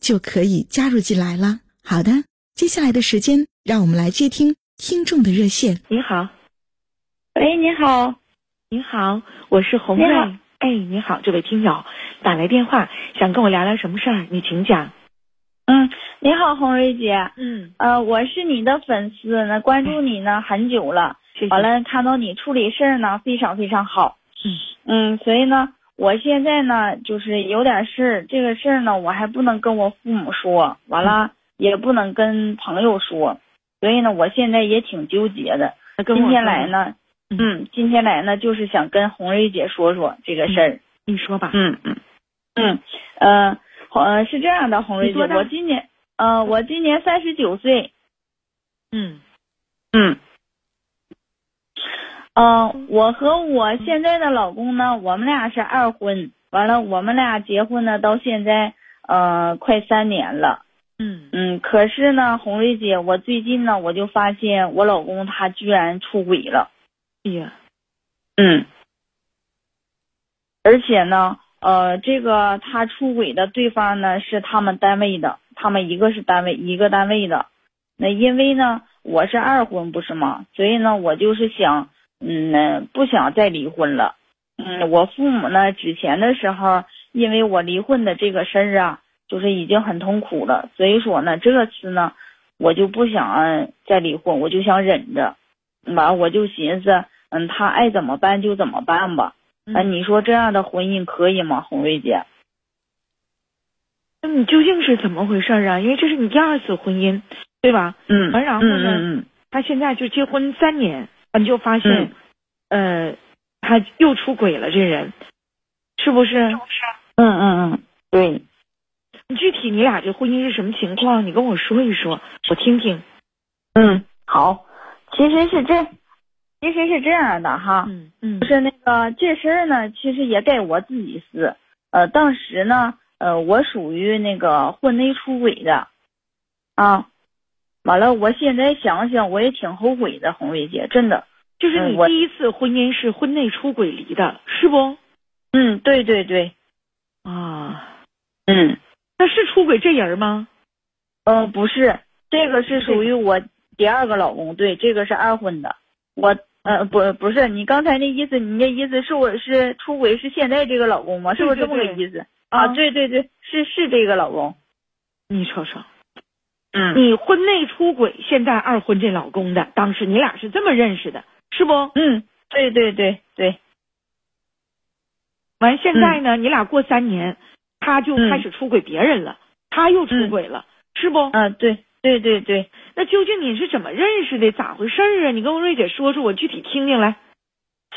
就可以加入进来了。好的，接下来的时间，让我们来接听听众的热线。你好，喂，你好，你好，我是红瑞。哎，你好，这位听友打来电话，想跟我聊聊什么事儿？你请讲。嗯，你好，红瑞姐。嗯，呃，我是你的粉丝，那关注你呢很久了。完了，看到你处理事儿呢，非常非常好。嗯嗯，所以呢，我现在呢，就是有点事儿，这个事儿呢，我还不能跟我父母说，完了也不能跟朋友说，所以呢，我现在也挺纠结的。今天来呢，嗯，今天来呢，就是想跟红瑞姐说说这个事儿。你说吧。嗯嗯嗯呃，呃，是这样的，红瑞姐，我今年呃，我今年三十九岁。嗯嗯。嗯，我和我现在的老公呢，我们俩是二婚。完了，我们俩结婚呢，到现在呃快三年了。嗯嗯，可是呢，红瑞姐，我最近呢，我就发现我老公他居然出轨了。哎呀，嗯，而且呢，呃，这个他出轨的对方呢是他们单位的，他们一个是单位一个单位的。那因为呢，我是二婚不是吗？所以呢，我就是想。嗯，不想再离婚了。嗯，我父母呢，之前的时候，因为我离婚的这个事儿啊，就是已经很痛苦了。所以说呢，这次呢，我就不想再离婚，我就想忍着。完，我就寻思，嗯，他爱怎么办就怎么办吧。那你说这样的婚姻可以吗，红瑞姐？那你究竟是怎么回事啊？因为这是你第二次婚姻，对吧？嗯。完，然后呢？嗯嗯。他现在就结婚三年。你就发现，呃，他又出轨了，这人是不是？是不是？嗯嗯嗯，对。你具体你俩这婚姻是什么情况？你跟我说一说，我听听。嗯，好。其实是这，其实是这样的哈。嗯嗯。就是那个这事儿呢，其实也该我自己撕。呃，当时呢，呃，我属于那个婚内出轨的，啊。完了，我现在想想，我也挺后悔的，红瑞姐，真的。就是你第一次婚姻是婚内出轨离的，是不？嗯，对对对。啊，嗯，那是出轨这人吗？嗯，不是，这个是属于我第二个老公，对，这个是二婚的。我，呃，不，不是，你刚才那意思，你那意思是我是出轨是现在这个老公吗？是不是这么个意思？啊，对对对，是是这个老公。你瞅瞅。嗯，你婚内出轨，现在二婚这老公的，当时你俩是这么认识的，是不？嗯，对对对对。完，现在呢，你俩过三年，他就开始出轨别人了，他又出轨了，是不？嗯，对对对对。那究竟你是怎么认识的？咋回事啊？你跟我瑞姐说说，我具体听听来。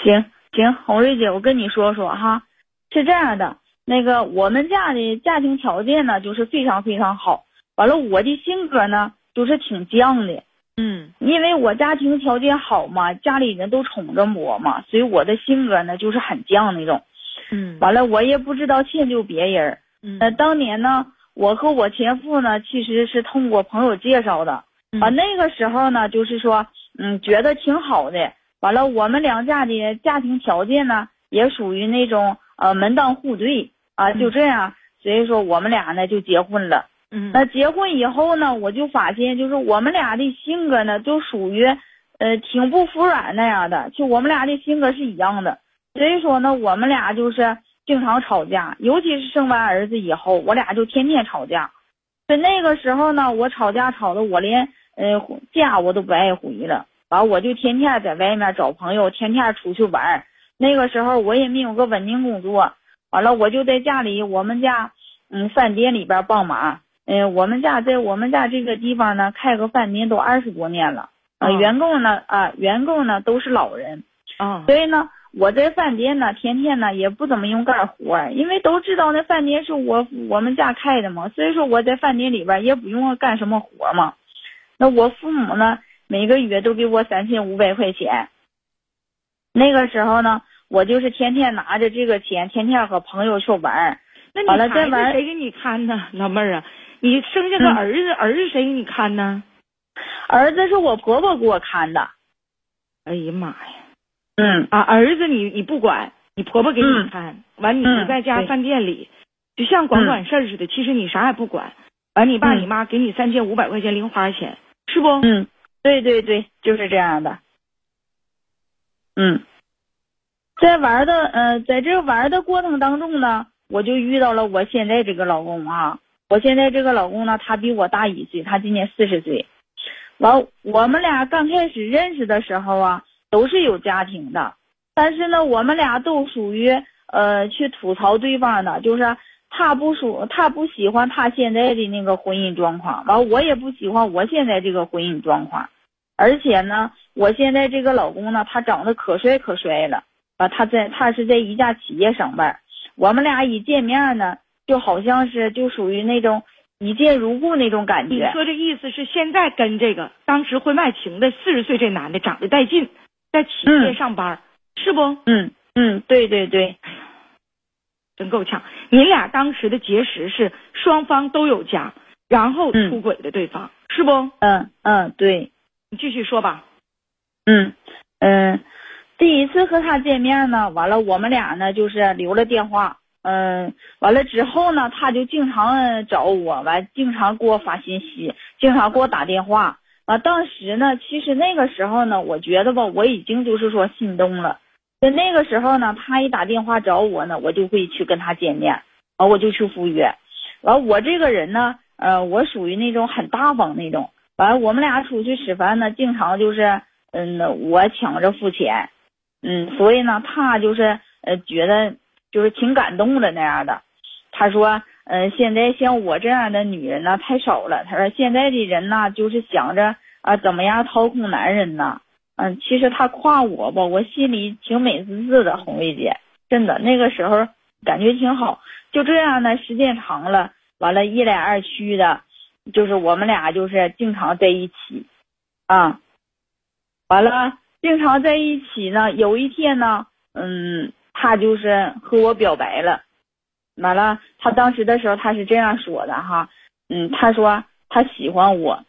行行，红瑞姐，我跟你说说哈，是这样的，那个我们家的家庭条件呢，就是非常非常好。完了，我的性格呢，就是挺犟的，嗯，因为我家庭条件好嘛，家里人都宠着我嘛，所以我的性格呢，就是很犟那种，嗯，完了，我也不知道迁就别人，嗯，那当年呢，我和我前夫呢，其实是通过朋友介绍的，啊，那个时候呢，就是说，嗯，觉得挺好的，完了，我们两家的家庭条件呢，也属于那种呃门当户对啊，就这样，所以说我们俩呢就结婚了。嗯，那结婚以后呢，我就发现，就是我们俩的性格呢，都属于，呃，挺不服软那样的，就我们俩的性格是一样的。所以说呢，我们俩就是经常吵架，尤其是生完儿子以后，我俩就天天吵架。在那个时候呢，我吵架吵的我连呃家我都不爱回了，完我就天天在外面找朋友，天天出去玩。那个时候我也没有个稳定工作，完了我就在家里，我们家嗯饭店里边帮忙。嗯，我们家在我们家这个地方呢，开个饭店都二十多年了。啊，员工呢啊，员工呢都是老人。啊，所以呢，我在饭店呢，天天呢也不怎么用干活，因为都知道那饭店是我我们家开的嘛，所以说我在饭店里边也不用干什么活嘛。那我父母呢，每个月都给我三千五百块钱。那个时候呢，我就是天天拿着这个钱，天天和朋友去玩。那完了孩子再玩谁给你看呢，老妹儿啊？你生下个嗯儿子，儿子谁给你看呢？儿子是我婆婆给我看的。哎呀妈呀！嗯啊，儿子你你不管，你婆婆给你嗯看，完你嗯不在家饭店里，就像管嗯管事儿似的。其实你啥也不管，完你爸嗯你妈给你三千五百块钱零花钱，是不？嗯，对对对，就是这样的。嗯，在玩的呃，在这玩的过程当中呢，我就遇到了我现在这个老公啊。我现在这个老公呢，他比我大一岁，他今年四十岁。完，我们俩刚开始认识的时候啊，都是有家庭的，但是呢，我们俩都属于呃去吐槽对方的，就是他不属他不喜欢他现在的那个婚姻状况，完我也不喜欢我现在这个婚姻状况，而且呢，我现在这个老公呢，他长得可帅可帅了，啊，他在他是在一家企业上班，我们俩一见面呢，就好像是就属于那种一见如故那种感觉你觉，说这意思是现在跟这个当时婚外情的四十岁这男的长得带劲，在企业嗯上班，是不？嗯嗯，对对对，真够呛。你俩当时的结识是双方都有家，然后嗯出轨的对方，是不？嗯嗯对。你继续说吧。嗯嗯，第一次和他见面呢，完了我们俩呢就是留了电话，嗯，完了之后呢，他就经常找我，完经常给我发信息，经常给我打电话。啊，当时呢，其实那个时候呢，我觉得吧，我已经就是说心动了。在那个时候呢，他一打电话找我呢，我就会去跟他见面，啊，我就去赴约。完，我这个人呢，呃，我属于那种很大方那种。完了，我们俩出去吃饭呢，经常就是，嗯，我抢着付钱，嗯，所以呢，他就是呃觉得就是挺感动的那样的。他说，呃，现在像我这样的女人呢太少了。他说现在的人呢，就是想着啊怎么样掏空男人呢。嗯，其实他夸我吧，我心里挺美滋滋的，红瑞姐，真的那个时候感觉挺好。就这样呢，时间长了，完了，一来二去的。就是我们俩就是经常在一起，啊，完了经常在一起呢。有一天呢，嗯，他就是和我表白了。完了，他当时的时候他是这样说的哈，嗯，他说他喜欢我，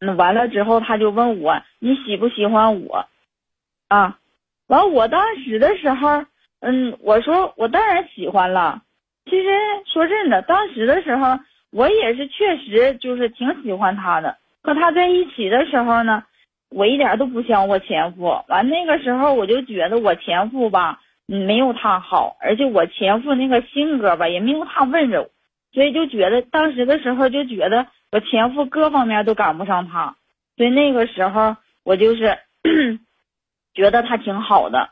嗯，完了之后他就问我你喜不喜欢我，啊，完我当时的时候，嗯，我说我当然喜欢了。其实说真的，当时的时候。我也是确实就是挺喜欢他的，和他在一起的时候呢，我一点都不像我前夫。完那个时候我就觉得我前夫吧，没有他好，而且我前夫那个性格吧也没有他温柔，所以就觉得当时的时候就觉得我前夫各方面都赶不上他，所以那个时候我就是 觉得他挺好的，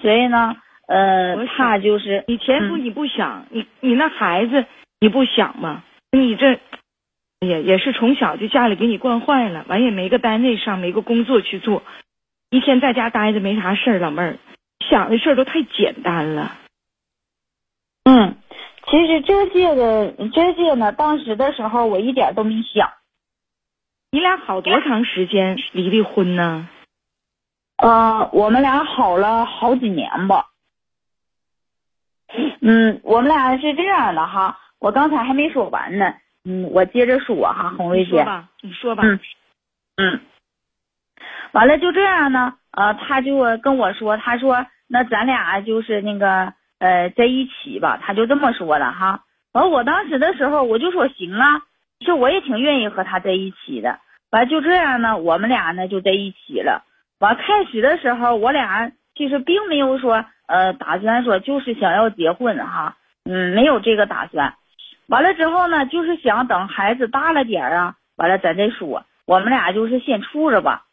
所以呢，呃，他就是你前夫嗯。你不想，你你那孩子你不想吗？你这也也是从小就家里给你惯坏了，完也没个单位上，没个工作去做，一天在家待着没啥事儿，老妹儿想的事儿都太简单了。嗯，其实这些的这些呢，当时的时候我一点都没想。你俩好多长时间离的婚呢？呃，我们俩好了好几年吧。嗯，我们俩是这样的哈，我刚才还没说完呢。嗯，我接着说哈，红瑞姐。你说吧，你说吧。嗯嗯，完了就这样呢，呃，他就跟我说，他说那咱俩就是那个呃在一起吧，他就这么说的哈。完，我当时的时候我就说行啊，其实我也挺愿意和他在一起的。完就这样呢，我们俩呢就在一起了。完开始的时候，我俩其实并没有说呃打算说就是想要结婚哈，嗯，没有这个打算。完了之后呢，就是想等孩子大了点啊，完了咱再说。我们俩就是先处着吧，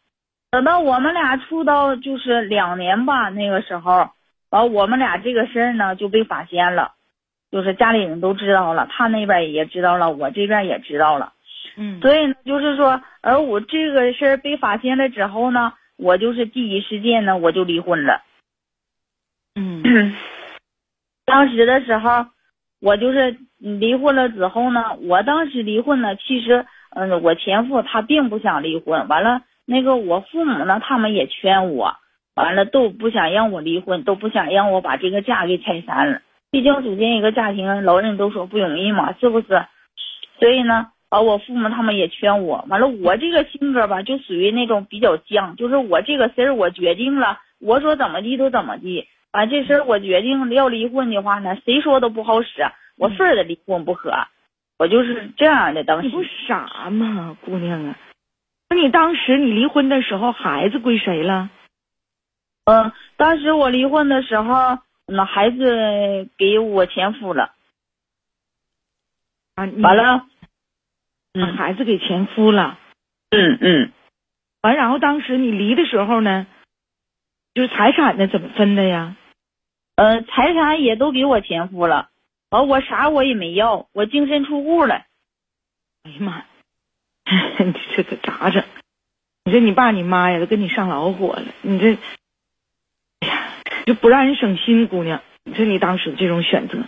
等到我们俩处到就是两年吧，那个时候，完我们俩这个事儿呢就被发现了，就是家里人都知道了，他那边也知道了，我这边也知道了。嗯，所以呢，就是说，而我这个事儿被发现了之后呢，我就是第一时间呢，我就离婚了。嗯当时的时候，我就是离婚了之后呢，我当时离婚呢，其实，嗯，我前夫他并不想离婚，完了，那个我父母呢，他们也劝我，完了都不想让我离婚，都不想让我把这个家给拆散了。毕竟组建一个家庭，老人都说不容易嘛，是不是？所以呢，啊，我父母他们也劝我，完了，我这个性格吧，就属于那种比较犟，就是我这个事儿我决定了，我说怎么地都怎么地。完这事儿我决定要离婚的话呢，谁说都不好使，我非得离婚不可。我就是这样的，当时你不傻吗，姑娘啊？那你当时你离婚的时候，孩子归谁了？嗯，当时我离婚的时候，那孩子给我前夫了，啊，完了，把嗯孩子给前夫了。嗯嗯，完，然后当时你离的时候呢，就是财产呢怎么分的呀？呃，财产也都给我前夫了，完我啥我也没要，我净身出户了。哎呀妈呀，你这可咋整？你说你爸你妈呀都跟你上老火了，你这，哎呀，就不让人省心，姑娘。你说你当时这种选择，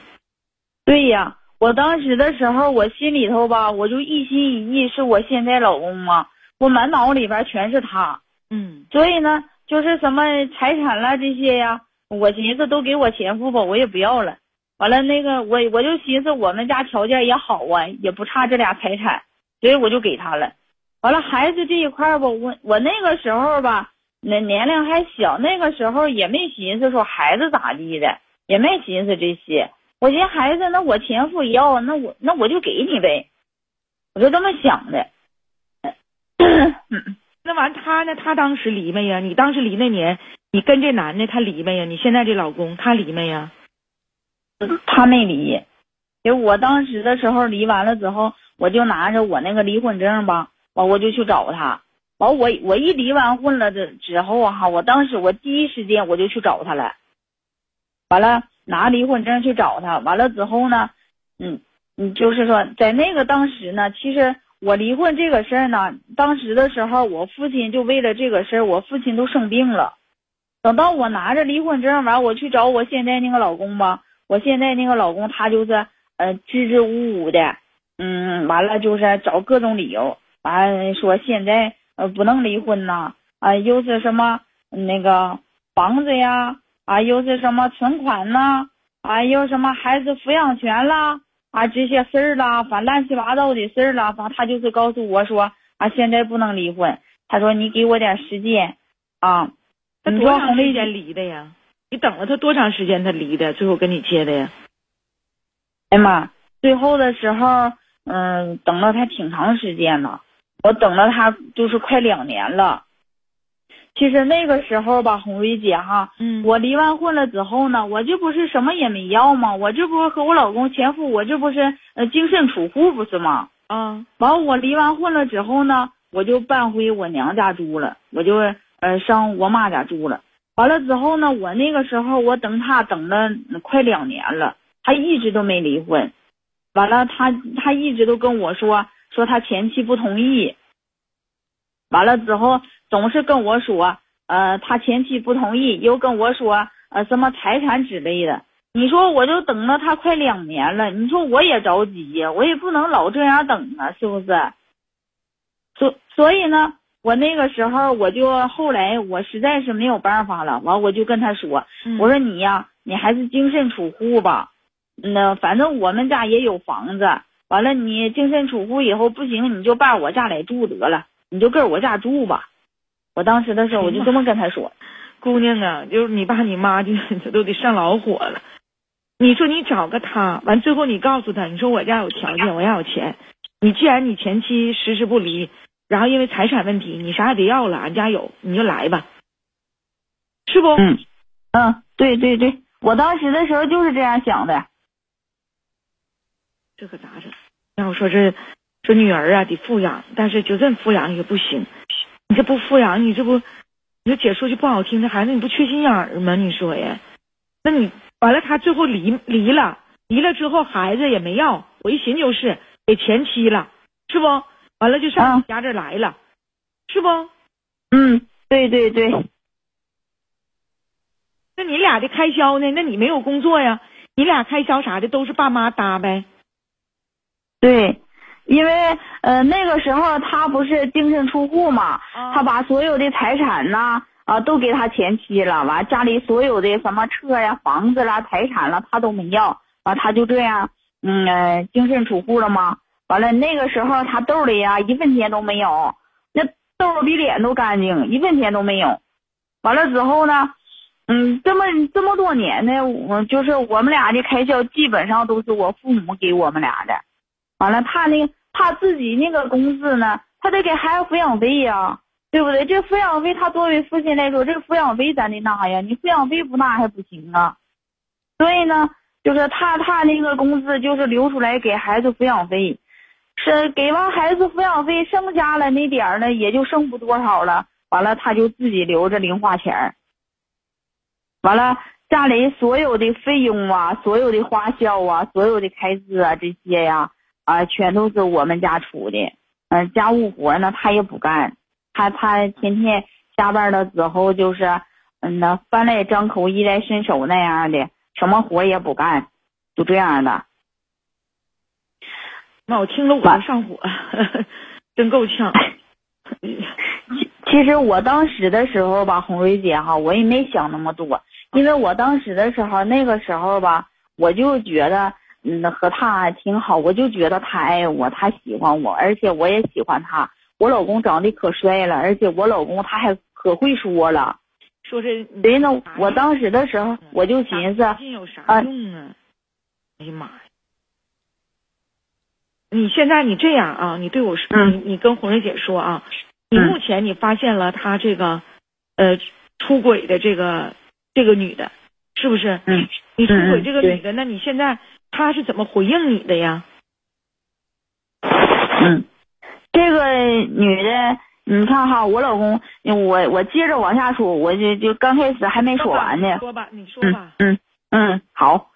对呀，我当时的时候，我心里头吧，我就一心一意是我现在老公嘛，我满脑里边全是他，嗯所以呢，就是什么财产啦这些呀，我寻思都给我前夫吧，我也不要了。完了那个我我就寻思我们家条件也好啊，也不差这俩财产，所以我就给他了。完了孩子这一块吧，我我那个时候吧，那年龄还小，那个时候也没寻思说孩子咋地的，也没寻思这些。我寻思孩子，那我前夫要，那我那我就给你呗，我就这么想的。嗯那完他呢？他当时离没呀？你当时离那年，你跟这男的他离没呀？你现在这老公他离没呀？他没离，就我当时的时候离完了之后，我就拿着我那个离婚证吧，完我就去找他。完我我一离完婚了的之后啊哈，我当时我第一时间我就去找他了。完了拿离婚证去找他，完了之后呢，嗯嗯，就是说在那个当时呢，其实我离婚这个事儿呢，当时的时候我父亲就为了这个事儿，我父亲都生病了。等到我拿着离婚证完，我去找我现在那个老公吧。我现在那个老公他就是呃支支吾吾的，嗯，完了就是找各种理由，完了说现在呃不能离婚呐，啊又是什么那个房子呀，啊又是什么存款呐，啊又什么孩子抚养权啦，啊这些事儿啦，反乱七八糟的事儿啦，反正他就是告诉我说啊现在不能离婚，他说你给我点时间啊，他多长时间离的呀？你等了他多长时间他离的？最后跟你结的呀？哎呀妈，最后的时候，嗯，等了他挺长时间了，我等了他就是快两年了。其实那个时候吧，红瑞姐哈，嗯我离完婚了之后呢，我这不是什么也没要吗？我这不是和我老公前夫，我这不是呃净身出户不是吗？啊完我离完婚了之后呢，我就搬回我娘家住了，我就呃上我妈家住了。完了之后呢，我那个时候我等他等了快两年了，他一直都没离婚。完了，他他一直都跟我说说他前妻不同意。完了之后总是跟我说，呃，他前妻不同意，又跟我说呃什么财产之类的。你说我就等了他快两年了，你说我也着急呀，我也不能老这样等啊，是不是？所所以呢，我那个时候我就后来我实在是没有办法了，完我就跟他说，嗯我说你呀，你还是净身出户吧，那反正我们家也有房子，完了你净身出户以后不行，你就搬我家来住得了，你就跟我家住吧。我当时的时候我就这么跟他说，姑娘啊，就是你爸你妈就 都得上老火了。你说你找个他，完最后你告诉他，你说我家有条件，我家有钱。你既然你前妻迟迟不离，然后因为财产问题，你啥也别要了，俺家有，你就来吧，是不？嗯嗯，对对对，我当时的时候就是这样想的。这可咋整？要说这说女儿啊得富养，但是就这么富养也不行。你这不富养，你这不，你说姐说句不好听的，孩子你不缺心眼儿吗？你说呀？那你完了，他最后离离了，离了之后孩子也没要，我一寻就是给前妻了，是不？完了就上你家这来了，是不？嗯，对对对。那你俩的开销呢？那你没有工作呀？你俩开销啥的都是爸妈搭呗。对，因为呃那个时候他不是净身出户嘛，他把所有的财产呐啊都给他前妻了，完家里所有的什么车呀、房子啦、财产了他都没要，完他就这样嗯净身出户了嘛。完了那个时候他兜里呀一分钱都没有，那兜比脸都干净，一分钱都没有。完了之后呢？嗯，这么这么多年呢，我就是我们俩的开销基本上都是我父母给我们俩的。完了，他那他自己那个工资呢，他得给孩子抚养费呀，对不对？这抚养费，他作为父亲来说，这抚养费咱得拿呀，你抚养费不拿还不行啊。所以呢，就是他他那个工资就是留出来给孩子抚养费，是给完孩子抚养费，剩下了那点儿呢，也就剩不多少了。完了，他就自己留着零花钱。完了，家里所有的费用啊，所有的花销啊，所有的开支啊，这些呀，全都是我们家出的。嗯，家务活呢，他也不干，他他天天下班了之后就是，嗯那饭来张口，衣来伸手那样的，什么活也不干，就这样的。那我听着我都上火，真够呛。其实我当时的时候吧，红瑞姐哈，我也没想那么多，因为我当时的时候，那个时候吧，我就觉得嗯和他挺好，我就觉得他爱我，他喜欢我，而且我也喜欢他。我老公长得可帅了，而且我老公他还可会说了，说是所以呢，我当时的时候我就寻思，有啥用啊？哎呀妈呀！你现在你这样啊，你对我说，你你跟红瑞姐说啊。你目前你发现了他这个，呃，出轨的这个这个女的，是不是？嗯。你出轨这个女的，那你现在她是怎么回应你的呀？嗯，这个女的，你看哈，我老公，我我接着往下说，我就就刚开始还没说完呢。说吧，你说吧。嗯嗯，好。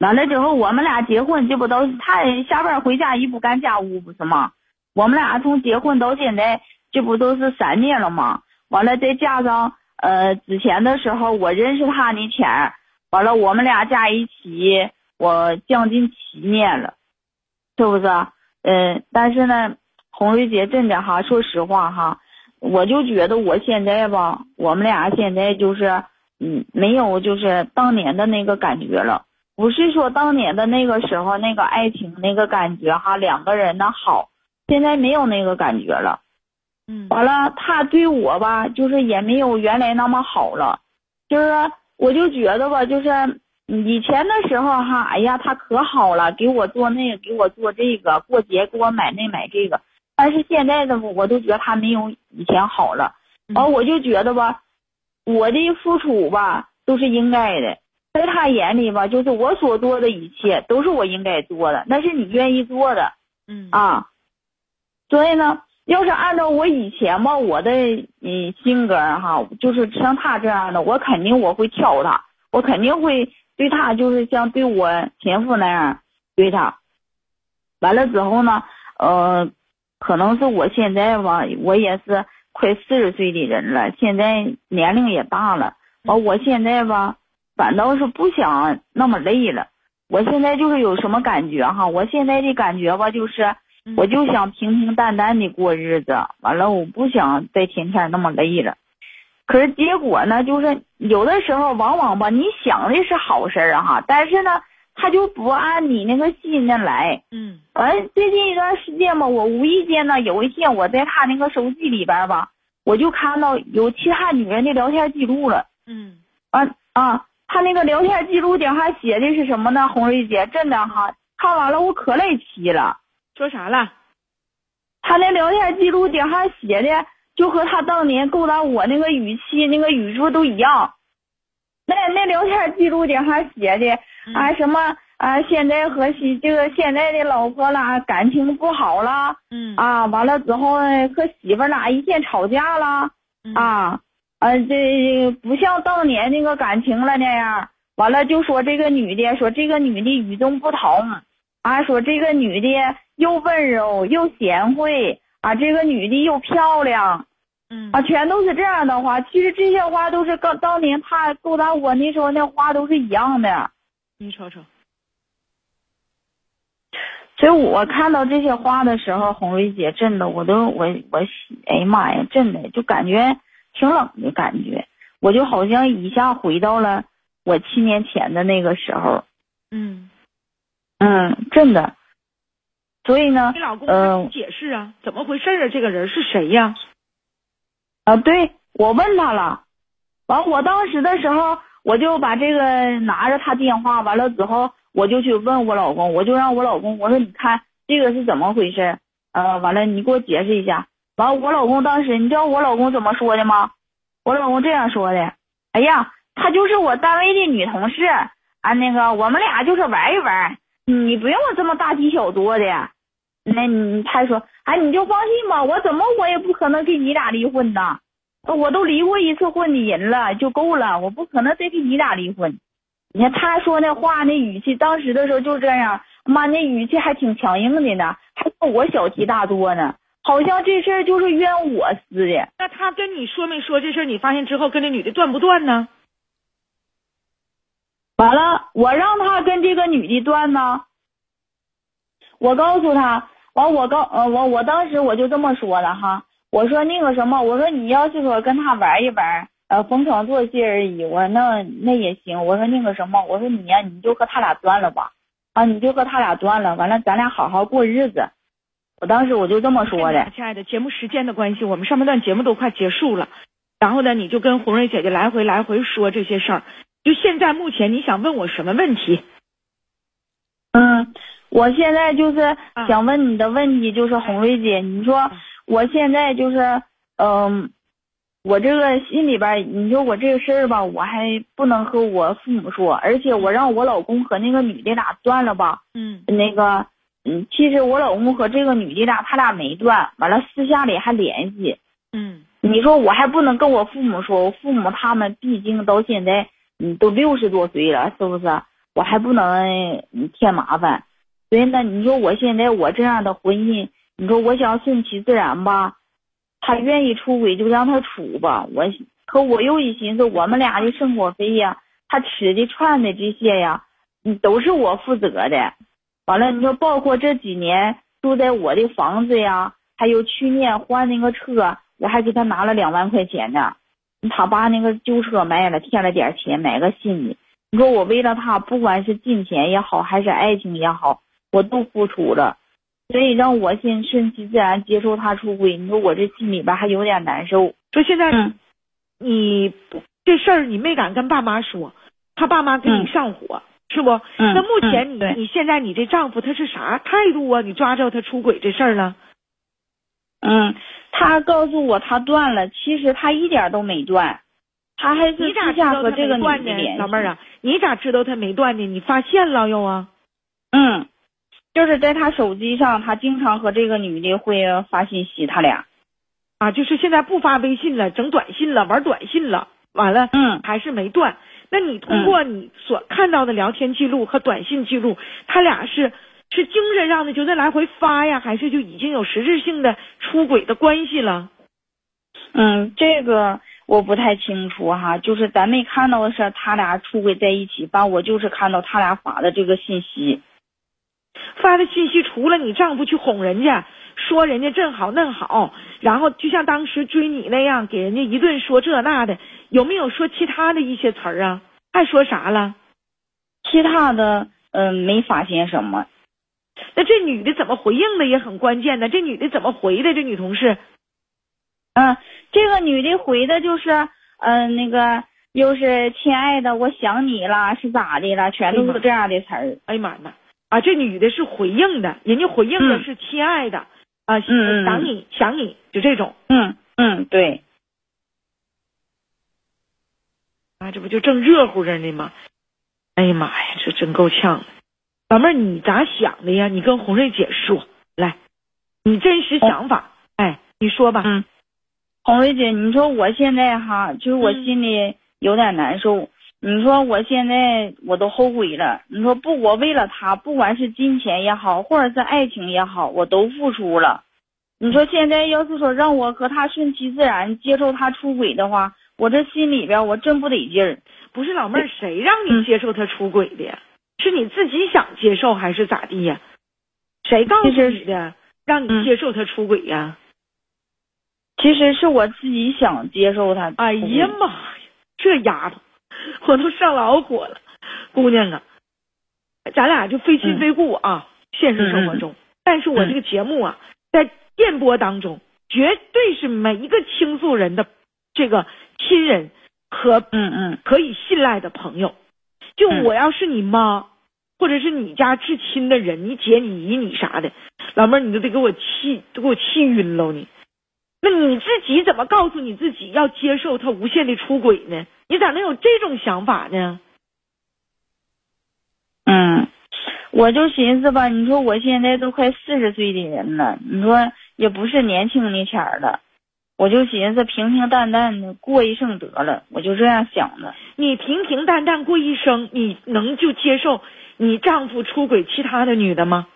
完了之后，我们俩结婚，这不都是他下班回家一不干家务不是吗？我们俩从结婚到现在，这不都是三年了吗？完了再加上呃之前的时候，我认识他那前，完了我们俩在一起，我将近七年了，是不是？嗯，但是呢，红瑞姐真的哈，说实话哈，我就觉得我现在吧，我们俩现在就是嗯，没有就是当年的那个感觉了。不是说当年的那个时候那个爱情那个感觉哈，两个人的好。现在没有那个感觉了，嗯，完了，他对我吧，就是也没有原来那么好了，就是我就觉得吧，就是以前的时候哈，哎呀，他可好了，给我做那个，给我做这个，过节给我买那买这个，但是现在的我都觉得他没有以前好了，完我就觉得吧，我的付出吧都是应该的，在他眼里吧，就是我所做的一切都是我应该做的，那是你愿意做的，嗯。啊。所以呢，要是按照我以前吧，我的嗯性格哈，就是像他这样的，我肯定我会挑他，我肯定会对他就是像对我前夫那样对他。完了之后呢，呃，可能是我现在吧，我也是快四十岁的人了，现在年龄也大了，完我现在吧，反倒是不想那么累了。我现在就是有什么感觉哈，我现在的感觉吧，就是。我就想平平淡淡的过日子，完了我不想再天天那么累了。可是结果呢，就是有的时候往往吧，你想的是好事儿哈，但是呢，他就不按你那个心的来。嗯。完最近一段时间吧，我无意间呢，有一天我在他那个手机里边吧，我就看到有其他女人的聊天记录了。嗯。啊啊，他那个聊天记录顶上写的是什么呢？红瑞姐，真的哈，看完了我可来气了。说啥了？他那聊天记录顶上写的，就和他当年勾搭我那个语气、那个语速都一样。那那聊天记录顶上写的啊什么啊，现在和媳这个现在的老婆啦感情不好啦，嗯啊，完了之后呢，和媳妇儿俩一天吵架啦，嗯啊，呃，这不像当年那个感情了那样。完了就说这个女的，说这个女的与众不同，啊，说这个女的又温柔又贤惠，啊，这个女的又漂亮，嗯啊，全都是这样的话。其实这些话都是刚当年他勾搭我那时候那话都是一样的。你瞅瞅，所以我看到这些话的时候，红瑞姐真的，我都我我，哎呀妈呀，真的就感觉挺冷的感觉，我就好像一下回到了我七年前的那个时候，嗯，嗯，真的。所以呢你，老公呃解释啊，怎么回事啊？这个人是谁呀？啊，对我问他了，完我当时的时候，我就把这个拿着他电话，完了之后，我就去问我老公，我就让我老公，我说你看这个是怎么回事？呃，完了你给我解释一下。完我老公当时，你知道我老公怎么说的吗？我老公这样说的，哎呀，她就是我单位的女同事啊，那个我们俩就是玩一玩，你不用这么大题小做的。那你他说，哎，你就放心吧，我怎么我也不可能跟你俩离婚呐，我都离过一次婚的人了，就够了，我不可能再跟你俩离婚。你看他说那话那语气，当时的时候就这样，妈那语气还挺强硬的呢，还说我小题大做呢，好像这事儿就是怨我似的。那他跟你说没说这事儿？你发现之后跟这女的断不断呢？完了，我让他跟这个女的断呢。我告诉他，完我告呃我我当时我就这么说了哈，我说那个什么，我说你要是说跟他玩一玩，呃逢场作戏而已，我说那那也行，我说那个什么，我说你呀、你就和他俩断了吧，啊你就和他俩断了，完了咱俩好好过日子。我当时我就这么说的，亲爱的，节目时间的关系，我们上半段节目都快结束了。然后呢，你就跟红瑞姐姐来回来回说这些事儿。就现在目前，你想问我什么问题？嗯，我现在就是啊。想问你的问题，就是红瑞姐，你说我现在就是，嗯、我这个心里边，你说我这个事儿吧，我还不能和我父母说，而且我让我老公和那个女的俩断了吧，嗯。那个，嗯，其实我老公和这个女的俩他俩没断，完了私下里还联系，嗯。你说我还不能跟我父母说，我父母他们毕竟到现在，你，都六十多岁了，是不是？我还不能添麻烦，所以呢，你说我现在我这样的婚姻，你说我想顺其自然吧，他愿意出轨就让他出吧，我可我又一寻思，我们俩的生活费呀，他吃的穿的这些呀，嗯，都是我负责的。完了，你说包括这几年住在我的房子呀，还有去年换那个车，我还给他拿了两万块钱呢。他把那个旧车卖了，添了点钱买个新的。你说我为了他，不管是金钱也好，还是爱情也好，我都付出了。所以让我先顺其自然接受他出轨，你说我这心里边还有点难受。说现在嗯你这事儿你没敢跟爸妈说，他爸妈给你嗯上火，是不？嗯那目前你、嗯你现在你这丈夫他是啥态度啊？你抓着他出轨这事儿了？嗯，他告诉我他断了，其实他一点都没断，他还是你咋私下知道他和这个女没断呢的联，系。老妹儿啊？你咋知道他没断呢？你发现了又啊？嗯，就是在他手机上，他经常和这个女的会发信息，他俩。啊，就是现在不发微信了，整短信了，玩短信了，完了嗯还是没断。那你通过你所看到的聊天记录和短信记录，他俩是是精神上的就在来回发呀，还是就已经有实质性的出轨的关系了？嗯，这个我不太清楚哈，就是咱没看到的是他俩出轨在一起，但我就是看到他俩发的这个信息。发的信息除了你丈夫去哄人家，说人家正好嫩好，然后就像当时追你那样，给人家一顿说这那的，有没有说其他的一些词儿啊？还说啥了？其他的，嗯，没发现什么。那这女的怎么回应的也很关键呢？这女的怎么回的？这女同事，嗯，这个女的回的就是，嗯、那个又是亲爱的，我想你了，是咋的了，全都是这样的词儿。哎呀妈呀，啊，这女的是回应的，人家回应的嗯是亲爱的，啊，想你想你，就这种嗯嗯，对，啊，这不就正热乎着呢吗？哎呀妈呀，这真够呛的。老妹儿，你咋想的呀？你跟红瑞姐说来，你真实想法，哎，你说吧。嗯，红瑞姐，你说我现在哈，就是我嗯心里有点难受。你说我现在我都后悔了。你说不，我为了他，不管是金钱也好，或者是爱情也好，我都付出了。你说现在要是说让我和他顺其自然接受他出轨的话，我这心里边我真不得劲儿。不是老妹儿，谁让你嗯接受他出轨的呀？是你自己想接受还是咋地呀？谁告诉你的？让你嗯接受他出轨呀？其实是我自己想接受他。哎呀妈呀，这丫头，我都上老火了，姑娘啊，咱俩就非亲嗯非故啊，现实生活中。但是我这个节目啊，在电波当中，绝对是每一个倾诉人的这个亲人和嗯嗯可以信赖的朋友。就嗯我要是你妈，或者是你家至亲的人，你姐、你姨、你啥的，老妹儿，你都得给我气，都给我气晕了你。那你自己怎么告诉你自己要接受他无限的出轨呢？你咋能有这种想法呢？嗯，我就寻思吧，你说我现在都快四十岁的人了，你说也不是年轻那前儿了，我就寻思平平淡淡的过一生得了，我就这样想的。你平平淡淡过一生，你能就接受你丈夫出轨其他的女的吗？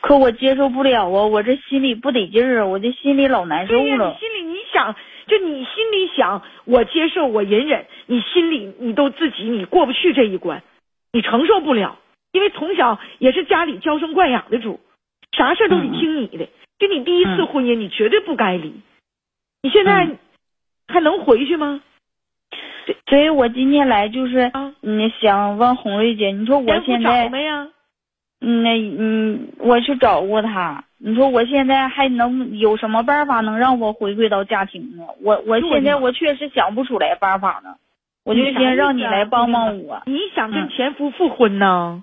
可我接受不了啊，我这心里不得劲儿啊，我这心里老难受对呀，了你。心里你想，就你心里想，我接受，我隐忍，你心里你都自己你过不去这一关，你承受不了，因为从小也是家里娇生惯养的主，啥事儿都得听你的。就你第一次嗯婚姻，你绝对不该离。你现在嗯还能回去吗？所以我今天来就是，啊，嗯，想问红瑞姐，你说我现在，嗯，那嗯，我去找过他，你说我现在还能有什么办法能让我回归到家庭呢？我我现在我确实想不出来办法呢，我就先让你来帮帮我。你想跟嗯前夫复婚呢？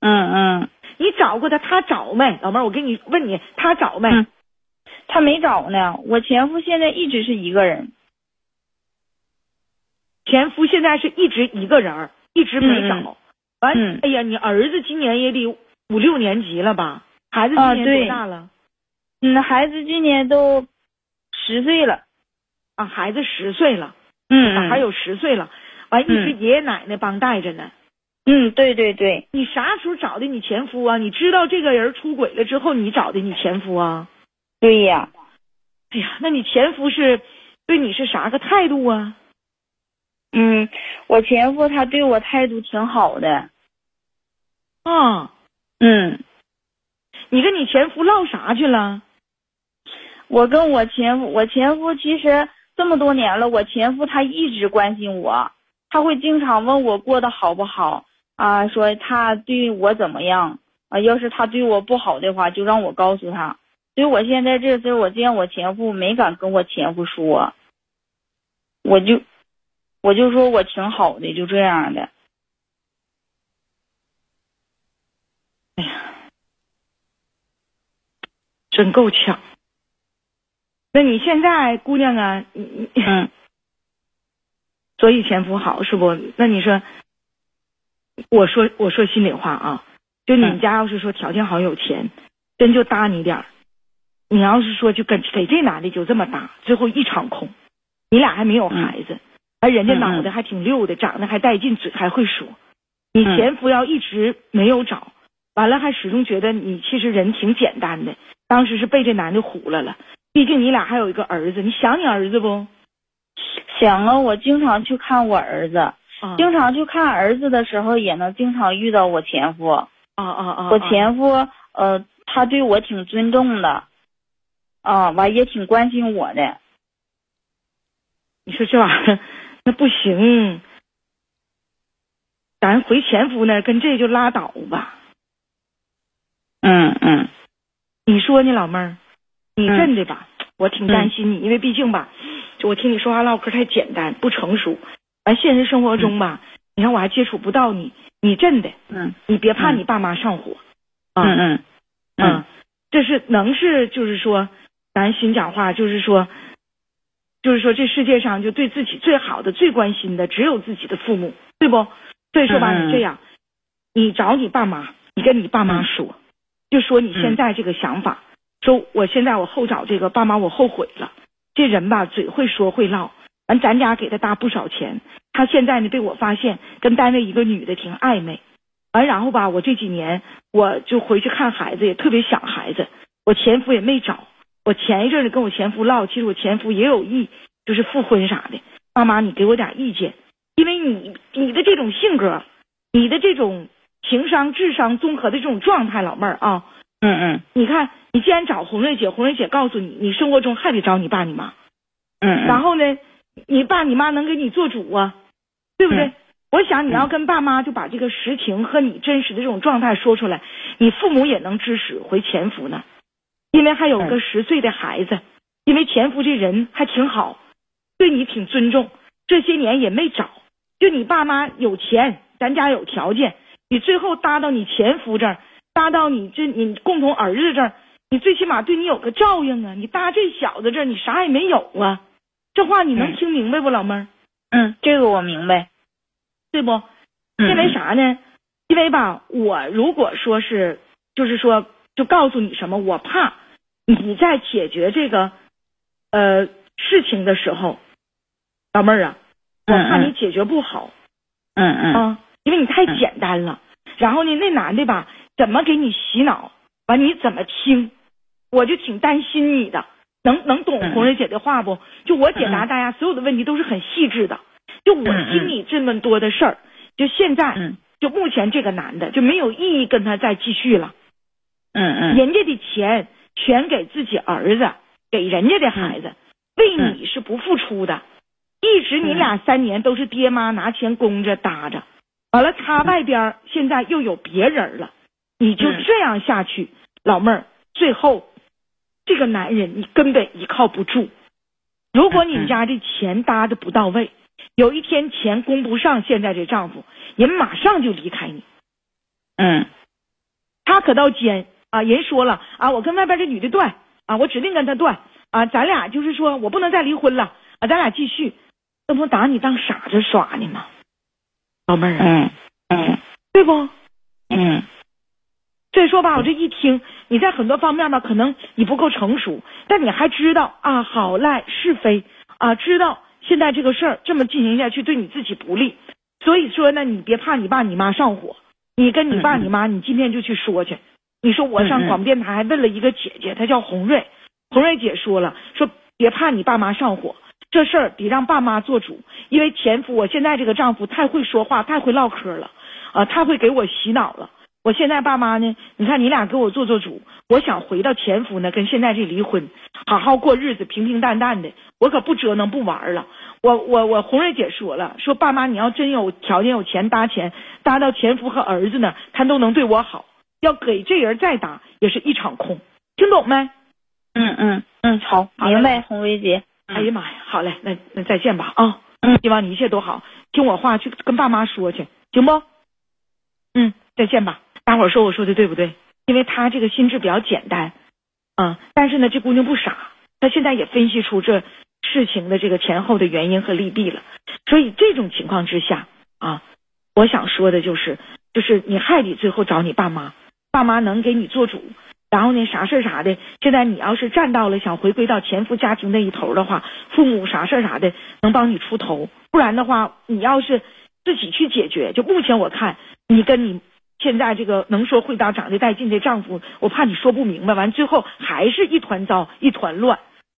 嗯嗯，你找过他，他找没？老妹儿，我给你问你，他找没？嗯他没找呢，我前夫现在一直是一个人。前夫现在是一直一个人儿，一直没找。嗯完，嗯哎呀，你儿子今年也得五六年级了吧？孩子今年多大了？嗯，孩子今年都十岁了。啊，孩子十岁了，嗯还有十岁了，完一直嗯爷爷奶奶帮带着呢。嗯，对对对，你啥时候找的你前夫啊？你知道这个人出轨了之后，你找的你前夫啊？对呀。哎呀，那你前夫是对你是啥个态度啊？嗯，我前夫他对我态度挺好的。啊，嗯，你跟你前夫唠啥去了？我跟我前夫，我前夫其实这么多年了，我前夫他一直关心我，他会经常问我过得好不好啊，说他对我怎么样啊，要是他对我不好的话，就让我告诉他。所以我现在这事儿，我见我前夫没敢跟我前夫说，我就我就说我挺好的，就这样的。哎呀真够呛。那你现在姑娘啊，你你嗯 所以前夫好是不？那你说，我说我说心里话啊，就你们嗯家要是说条件好有钱，真就搭你点儿。你要是说就跟给这男的就这么搭，最后一场空，你俩还没有孩子，而人家脑袋还挺溜的，长得还带劲，嘴还会说。你嗯前夫要一直没有找，完了还始终觉得你其实人挺简单的，当时是被这男的唬了了。毕竟你俩还有一个儿子，你想你儿子不？想啊，我经常去看我儿子，啊经常去看儿子的时候，也能经常遇到我前夫。啊啊啊！我前夫呃，他对我挺尊重的，啊，完也挺关心我的。你说这玩意儿那不行，咱回前夫那儿跟这就拉倒吧。嗯嗯你说呢，老妹儿？你嗯真的吧？我挺担心你，因为毕竟吧，就我听你说话唠嗑太简单，不成熟。完现实生活中吧，你看我还接触不到你，你真的，嗯你别怕嗯你爸妈上火。啊嗯嗯嗯，这是能是就是说，咱心讲话就是说，就是说这世界上就对自己最好的、最关心的只有自己的父母，对不？所以说吧，你这样，你找你爸妈，你跟你爸妈说，就说你现在这个想法，说我现在我后找这个爸妈，我后悔了。这人吧，嘴会说会唠，完咱家给他搭不少钱，他现在呢被我发现跟单位一个女的挺暧昧，完然后吧，我这几年我就回去看孩子，也特别想孩子，我前夫也没找，我前一阵子跟我前夫唠，其实我前夫也有意，就是复婚啥的。妈妈，你给我点意见，因为你你的这种性格，你的这种情商、智商综合的这种状态，老妹儿啊，嗯嗯你看，你既然找红瑞姐，红瑞姐告诉你，你生活中还得找你爸你妈，嗯，然后呢，你爸你妈能给你做主啊，对不对？嗯我想你要跟爸妈就把这个实情和你真实的这种状态说出来，你父母也能支持回前夫呢，因为还有个十岁的孩子，因为前夫这人还挺好，对你挺尊重，这些年也没找，就你爸妈有钱，咱家有条件，你最后搭到你前夫这儿，搭到你这你共同儿子这儿，你最起码对你有个照应啊，你搭这小子这儿，你啥也没有啊，这话你能嗯听明白不，老妹儿？嗯，这个我明白。对不？嗯因为？啥呢？因为吧，我如果说是，就是说，就告诉你什么，我怕你在解决这个呃事情的时候，老妹儿啊，我怕你解决不好嗯嗯啊，因为你太嗯简单了。然后呢，那男的吧，怎么给你洗脑，完你怎么听，我就挺担心你的。能能懂嗯红蕊姐的话不？就我解答嗯大家所有的问题都是很细致的。就我听你这么多的事儿，就现在嗯就目前这个男的就没有意义跟他再继续了。嗯嗯人家的钱全给自己儿子，给人家的孩子，为你是不付出的。一直你俩三年都是爹妈拿钱供着搭着，完了他外边现在又有别人了，你就嗯这样下去，老妹儿，最后这个男人你根本依靠不住。如果你们家这钱搭的不到位，有一天钱供不上，现在这丈夫人马上就离开你。嗯他可倒尖啊！人说了啊，我跟外边这女的断啊，我指定跟她断啊，咱俩就是说我不能再离婚了啊，咱俩继续，那不拿你当傻子耍呢吗？老妹儿啊，嗯嗯对不？嗯所以说吧，我这一听，你在很多方面吧，可能你不够成熟，但你还知道啊好赖是非啊，知道现在这个事儿这么进行下去对你自己不利，所以说呢，你别怕你爸你妈上火，你跟你爸你妈，你今天就去说去。你说我上广播电台还问了一个姐姐，她叫红瑞，红瑞姐说了，说别怕你爸妈上火，这事儿得让爸妈做主，因为前夫我现在这个丈夫太会说话，太会唠嗑了，啊，太会给我洗脑了。我现在爸妈呢？你看你俩给我做做主，我想回到前夫呢，跟现在这离婚，好好过日子，平平淡淡的。我可不折腾不玩了。我我我红瑞姐说了，说爸妈你要真有条件有钱搭钱搭到前夫和儿子那，他都能对我好。要给这人再打，也是一场空。听懂没？嗯嗯嗯，好，好明白，红薇姐。哎呀妈呀，好嘞，那那再见吧啊！嗯希望你一切都好，听我话去跟爸妈说去，行不？嗯，再见吧。大伙儿说我说的对不对？因为他这个心智比较简单，嗯，但是呢，这姑娘不傻，她现在也分析出这事情的这个前后的原因和利弊了。所以这种情况之下啊，我想说的就是，就是你还得最后找你爸妈，爸妈能给你做主，然后呢，啥事儿啥的，现在你要是站到了想回归到前夫家庭那一头的话，父母啥事儿啥的能帮你出头，不然的话，你要是自己去解决，就目前我看，你跟你现在这个能说会道、长得带劲的丈夫，我怕你说不明白，完最后还是一团糟，一团乱。